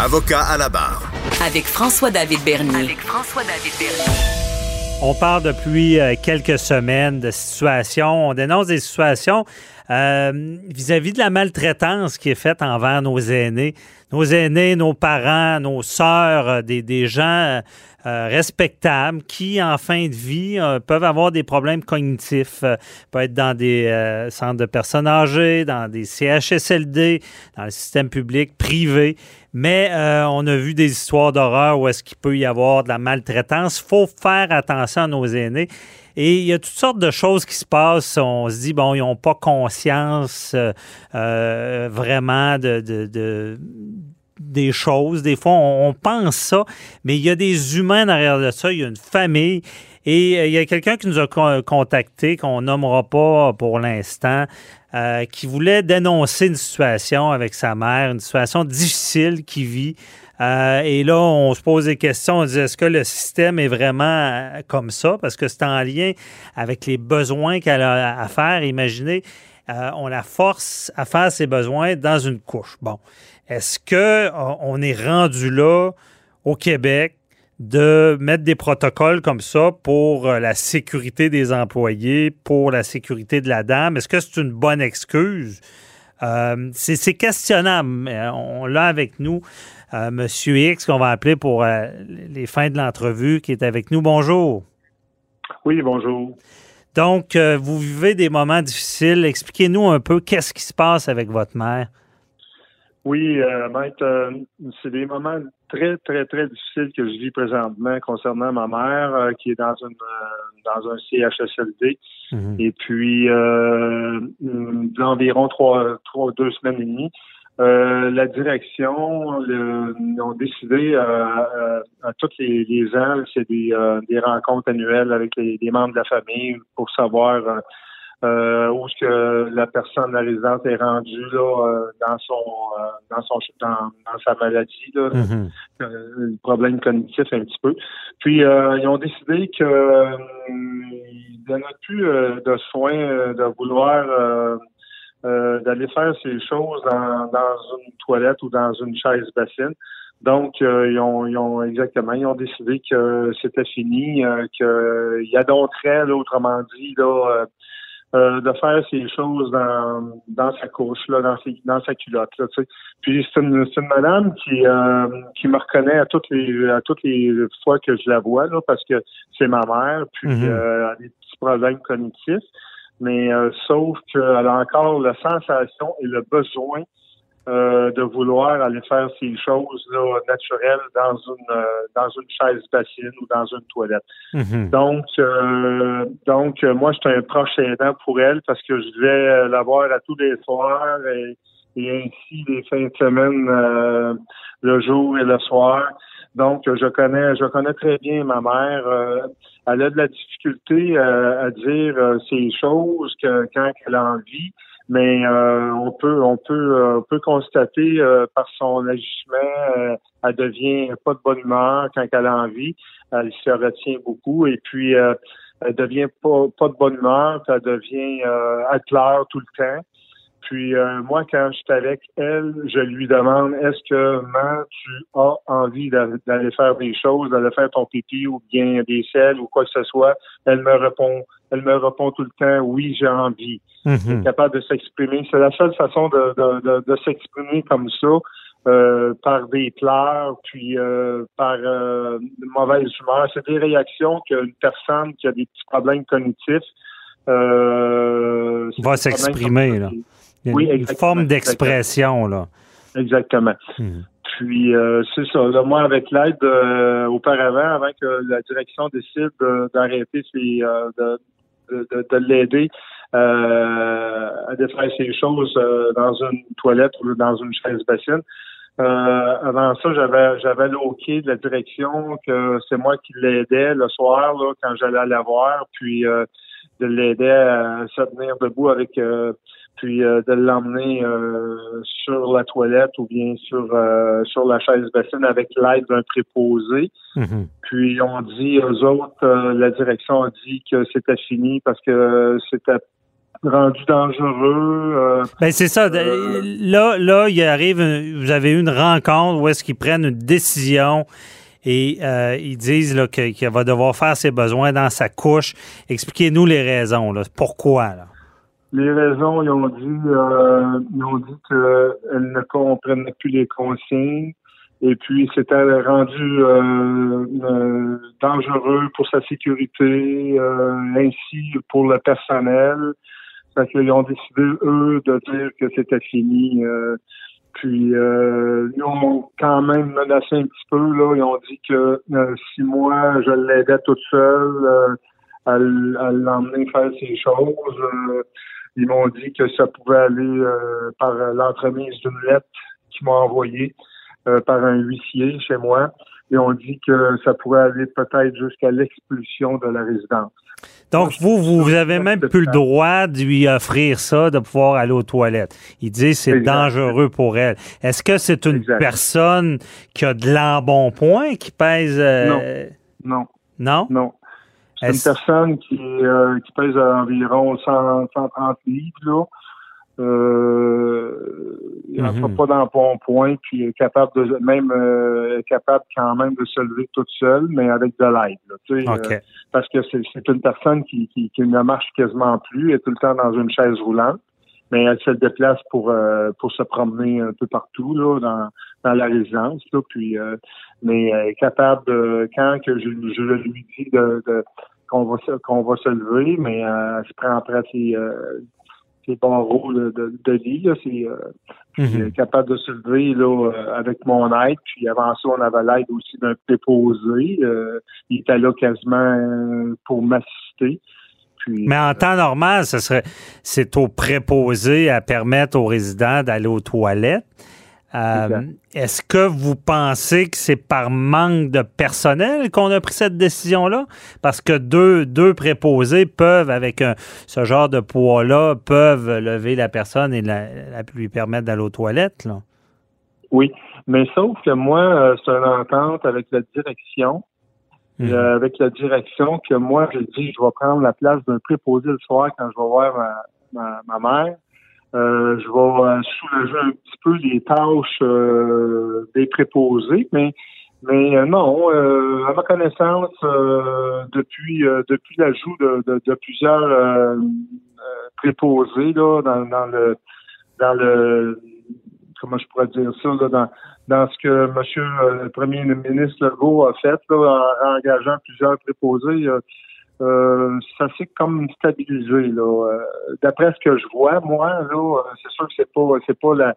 Avocat à la barre. Avec François-David Bernier. Avec François-David Bernier. On parle depuis euh, quelques semaines de situations, on dénonce des situations euh, vis-à-vis de la maltraitance qui est faite envers nos aînés. Nos aînés, nos parents, nos sœurs, euh, des, gens respectables qui, en fin de vie, peuvent avoir des problèmes cognitifs. peuvent être dans des centres de personnes âgées, dans des CHSLD, dans le système public, privé. Mais on a vu des histoires d'horreur où est-ce qu'il peut y avoir de la maltraitance. Il faut faire attention à nos aînés. Et il y a toutes sortes de choses qui se passent. On se dit, bon, ils n'ont pas conscience euh, euh, vraiment de, des choses. Des fois, on, pense ça, mais il y a des humains derrière de ça. Il y a une famille. Et euh, il y a quelqu'un qui nous a contacté, qu'on nommera pas pour l'instant, qui voulait dénoncer une situation avec sa mère, une situation difficile qu'il vit. Euh, et là, on se pose des questions. On dit est-ce que le système est vraiment euh, comme ça? Parce que c'est en lien avec les besoins qu'elle a à faire. Imaginez, euh, on la force à faire ses besoins dans une couche. Bon. Est-ce qu'on est rendu là au Québec de mettre des protocoles comme ça pour la sécurité des employés, pour la sécurité de la dame? Est-ce que c'est une bonne excuse? c'est questionnable. On l'a avec nous. Monsieur X, qu'on va appeler pour euh, les fins de l'entrevue, qui est avec nous. Bonjour. Oui, bonjour. Donc, euh, vous vivez des moments difficiles. Expliquez-nous un peu qu'est-ce qui se passe avec votre mère. Oui, euh, maître, c'est des moments très, très, très difficiles que je vis présentement concernant ma mère qui est dans une dans un CHSLD. Mhm. Et puis environ trois, trois, deux semaines et demie, euh, la direction le, ont décidé euh, euh, à tous les, les ans, c'est des, des, rencontres annuelles avec les, membres de la famille pour savoir où est-ce que la personne, la résidente est rendue là dans son dans son dans, sa maladie, là, mm-hmm. le problème cognitif un petit peu. Puis ils ont décidé que ils donnaient plus de soins de vouloir euh, d'aller faire ces choses dans, dans une toilette ou dans une chaise bassine. Donc, euh, ils, ont, ils, ont, exactement, ils ont décidé que c'était fini, euh, qu'il y a d'autres autrement dit, là, euh, de faire ces choses dans, dans sa couche, là, dans, ses, dans sa culotte. Là, tu sais. Puis c'est une, une madame qui, qui me reconnaît à toutes les à toutes les fois que je la vois, là, parce que c'est ma mère, puis mm-hmm. elle a des petits problèmes cognitifs mais euh, sauf qu'elle a encore la sensation et le besoin euh, de vouloir aller faire ces choses là, naturelles dans une euh, dans une chaise bassine ou dans une toilette. Mm-hmm. Donc donc moi j'étais un proche aidant pour elle parce que je devais la voir à tous les soirs et, et ainsi les fins de semaine le jour et le soir. Donc, je connais, je connais très bien ma mère. Euh, elle a de la difficulté euh, à dire euh, ces choses que, quand elle a envie, mais on peut, on peut, on peut constater par son agissement, elle devient pas de bonne humeur quand elle a envie. Elle se retient beaucoup et puis elle devient pas, pas de bonne humeur, elle devient, elle pleure tout le temps. Puis euh, moi, quand je suis avec elle, je lui demande est-ce que maman, tu as envie d'aller faire des choses, d'aller faire ton pipi ou bien des selles ou quoi que ce soit? Elle me répond, elle me répond tout le temps oui, j'ai envie. Mm capable de s'exprimer. C'est la seule façon de, de, de, s'exprimer comme ça. Euh, par des pleurs, puis euh, par euh, mauvaise humeur. C'est des réactions qu'une personne qui a des petits problèmes cognitifs va s'exprimer. Là oui, une forme d'expression, là. Exactement. Hmm. Puis euh, c'est ça. moi, avec l'aide euh, auparavant, avant que la direction décide d'arrêter euh, de, de, de, l'aider à faire ces choses dans une toilette ou dans une chaise bassine. avant ça, j'avais j'avais l'OK de la direction que c'est moi qui l'aidais le soir là, quand j'allais la voir, puis de l'aider à se tenir debout avec puis euh, de l'emmener euh, sur la toilette ou bien sur euh, sur la chaise bassine avec l'aide d'un préposé. Mm-hmm. Puis on dit aux autres, la direction a dit que c'était fini parce que c'était rendu dangereux. ben c'est ça. là, là, il arrive, vous avez eu une rencontre où est-ce qu'ils prennent une décision et ils disent qu'il va devoir faire ses besoins dans sa couche. Expliquez-nous les raisons. Là. Pourquoi? Là? Les raisons, ils ont dit, euh, ils ont dit qu'elle ne comprenait plus les consignes et puis c'était rendu euh, euh, dangereux pour sa sécurité, ainsi pour le personnel. Fait qu'ils ont décidé, eux, de dire que c'était fini. puis ils ont quand même menacé un petit peu, là. Ils ont dit que si moi je l'aidais toute seule à, à l'emmener faire ces choses, ils m'ont dit que ça pouvait aller euh, par l'entremise d'une lettre qu'ils m'ont envoyée euh, par un huissier chez moi. Et on dit que ça pourrait aller peut-être jusqu'à l'expulsion de la résidence. Donc, vous, vous avez même plus le droit de lui offrir ça, de pouvoir aller aux toilettes. Il dit c'est dangereux pour elle. Est-ce que c'est une personne qui a de l'embonpoint, qui pèse... Euh, non. Non? Non. C'est une personne qui, euh, qui pèse environ 130 livres, là. Euh, il n'a mm-hmm. pas d'embonpoint, puis est capable de même euh, capable quand même de se lever toute seule, mais avec de l'aide. Euh, parce que c'est une personne qui, qui, qui, ne marche quasiment plus, est tout le temps dans une chaise roulante, mais elle se déplace pour euh, pour se promener un peu partout là, dans, dans la résidence. Là, puis mais elle est capable de quand que je, je lui dis de, de qu'on va se, qu'on va se lever, mais euh, elle se prend après ses, euh, ses barreaux de, de, de lit. Là, c'est, euh, mm capable de se lever là, euh, avec mon aide. Puis avant ça, on avait l'aide aussi d'un préposé. Euh, il était là quasiment pour m'assister. Mais en temps normal, ce serait c'est au préposé à permettre aux résidents d'aller aux toilettes. Euh, est-ce que vous pensez que c'est par manque de personnel qu'on a pris cette décision-là? Parce que deux, deux préposés peuvent, avec ce genre de poids-là, peuvent lever la personne et la, lui permettre d'aller aux toilettes. Là. Oui, mais sauf que moi, euh, c'est une entente avec la direction. Mhm. Euh, avec la direction que moi, je dis, je vais prendre la place d'un préposé le soir quand je vais voir ma, ma mère. Euh, je vais euh, soulager un petit peu les tâches euh, des préposés, mais mais non, à ma connaissance, depuis depuis l'ajout de, de, plusieurs préposés là dans, dans le dans le comment je pourrais dire ça là, dans dans ce que Monsieur le Premier ministre Legault a fait là, en, engageant plusieurs préposés. Euh, ça s'est comme stabilisé là. Euh, d'après ce que je vois, moi là, euh, c'est sûr que c'est pas c'est pas la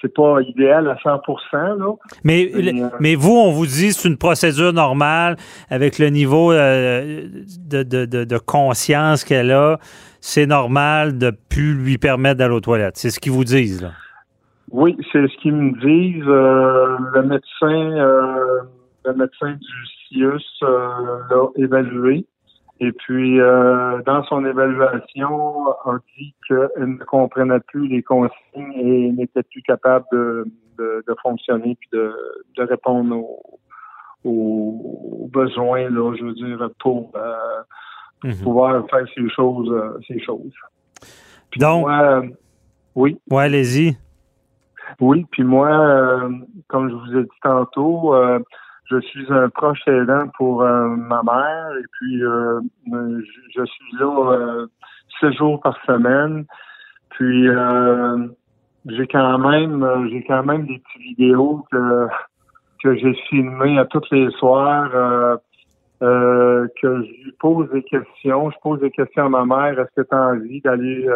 c'est pas idéal à 100 là. Mais mais vous, on vous dit c'est une procédure normale avec le niveau de, de, de, de, conscience qu'elle a, c'est normal de plus lui permettre d'aller aux toilettes. C'est ce qu'ils vous disent là. Oui, c'est ce qu'ils me disent. le médecin le médecin du CIUS l'a évalué. Et puis, euh, dans son évaluation, a dit qu'elle ne comprenait plus les consignes et n'était plus capable de, de, de, fonctionner puis de, de répondre aux, aux, besoins, là, je veux dire, pour euh, mhm. pouvoir faire ces choses, euh, ces choses. Puis Donc, moi, oui. Ouais, allez-y. Oui, puis moi, comme je vous ai dit tantôt, je suis un proche aidant pour euh, ma mère et puis euh, je, suis là euh, sept jours par semaine. Puis j'ai quand même j'ai quand même des petites vidéos que que j'ai filmées à tous les soirs. que je lui pose des questions. Je pose des questions à ma mère. Est-ce que tu as envie d'aller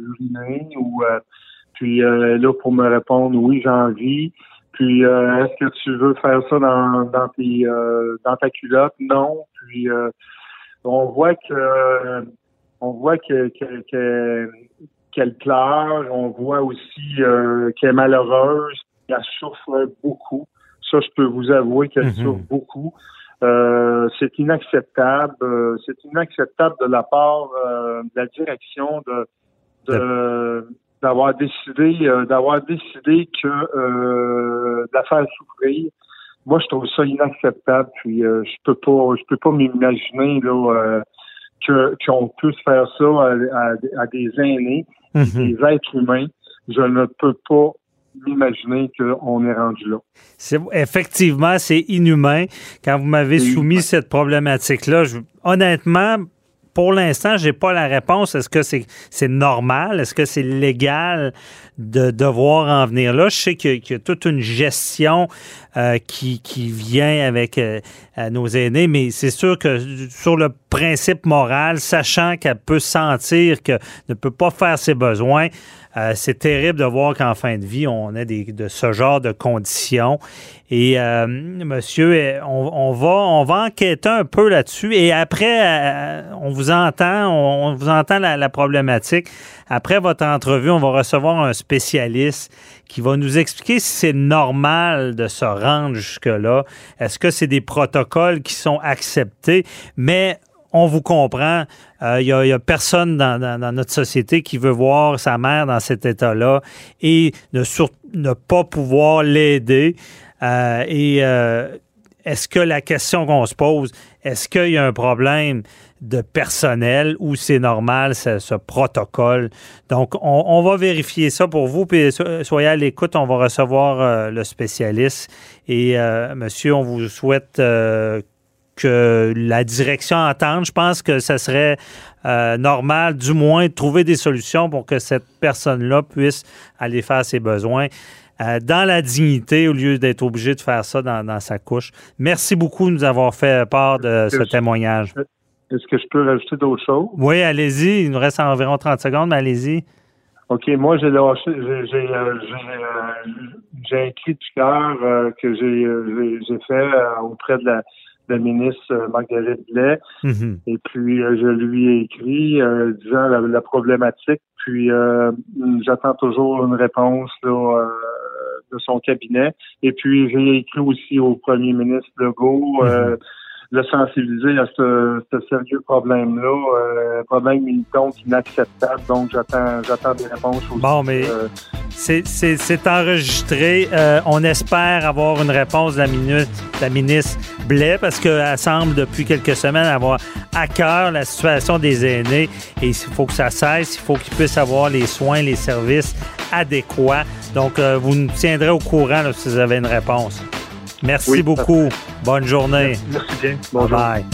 uriner ou puis là pour me répondre oui j'ai envie. Puis euh, est-ce que tu veux faire ça dans, dans tes euh, dans ta culotte? Non. Puis euh, on voit que on voit que, qu'elle pleure, on voit aussi qu'elle est malheureuse, qu'elle souffre beaucoup. Ça, je peux vous avouer qu'elle mm-hmm. souffre beaucoup. c'est inacceptable. c'est inacceptable de la part de la direction de, de d'avoir décidé euh, d'avoir décidé que euh, de la faire souffrir. Moi, je trouve ça inacceptable. Puis euh, je peux pas je peux pas m'imaginer là que qu'on puisse faire ça à, des aînés, mhm. des êtres humains, je ne peux pas m'imaginer qu'on est rendu là. effectivement, c'est inhumain. Quand vous m'avez soumis cette problématique-là, honnêtement, pour l'instant, j'ai pas la réponse. Est-ce que c'est c'est normal? Est-ce que c'est légal de devoir en venir là? Je sais qu'il y, a toute une gestion euh, qui, qui vient avec euh, nos aînés, mais c'est sûr que sur le principe moral, sachant qu'elle peut sentir qu'elle ne peut pas faire ses besoins, euh, c'est terrible de voir qu'en fin de vie, on a des, de ce genre de conditions. Et euh, monsieur, euh, on, va, on va enquêter un peu là-dessus. Et après, on vous entend, on, vous entend la, problématique. Après votre entrevue, on va recevoir un spécialiste qui va nous expliquer si c'est normal de se rendre jusque-là. Est-ce que c'est des protocoles qui sont acceptés? Mais on vous comprend. Il euh, n'y a, personne dans, notre société qui veut voir sa mère dans cet état-là et ne, ne pas pouvoir l'aider. Euh, et euh, est-ce que la question qu'on se pose, est-ce qu'il y a un problème? De personnel ou c'est normal, ce, protocole? Donc, on, va vérifier ça pour vous. Puis, soyez à l'écoute, on va recevoir le spécialiste. Et, monsieur, on vous souhaite que la direction entende. Je pense que ce serait euh, normal, du moins, de trouver des solutions pour que cette personne-là puisse aller faire ses besoins euh, dans la dignité au lieu d'être obligé de faire ça dans, sa couche. Merci beaucoup de nous avoir fait part de ce témoignage. Est-ce que je peux rajouter d'autres choses? Oui, allez-y. Il nous reste environ 30 secondes, mais allez-y. OK, moi j'ai lâché, j'ai euh, j'ai un cri de cœur que j'ai fait auprès de la la ministre euh, Marguerite Blais. Mhm. Et puis, euh, je lui ai écrit euh, disant la, problématique. Puis, j'attends toujours une réponse de son cabinet. Et puis, j'ai écrit aussi au premier ministre Legault. Mhm le sensibiliser à ce, sérieux problème-là, euh, problème militant inacceptable. Donc, j'attends, j'attends des réponses aussi. Bon, mais euh, c'est, enregistré. Euh, on espère avoir une réponse de la, minute, la ministre Blais parce qu'elle semble depuis quelques semaines avoir à cœur la situation des aînés et il faut que ça cesse. Il faut qu'ils puissent avoir les soins, les services adéquats. Donc, vous nous tiendrez au courant si vous avez une réponse. Merci beaucoup. Bonne journée. Merci bien. Bonjour. Bye.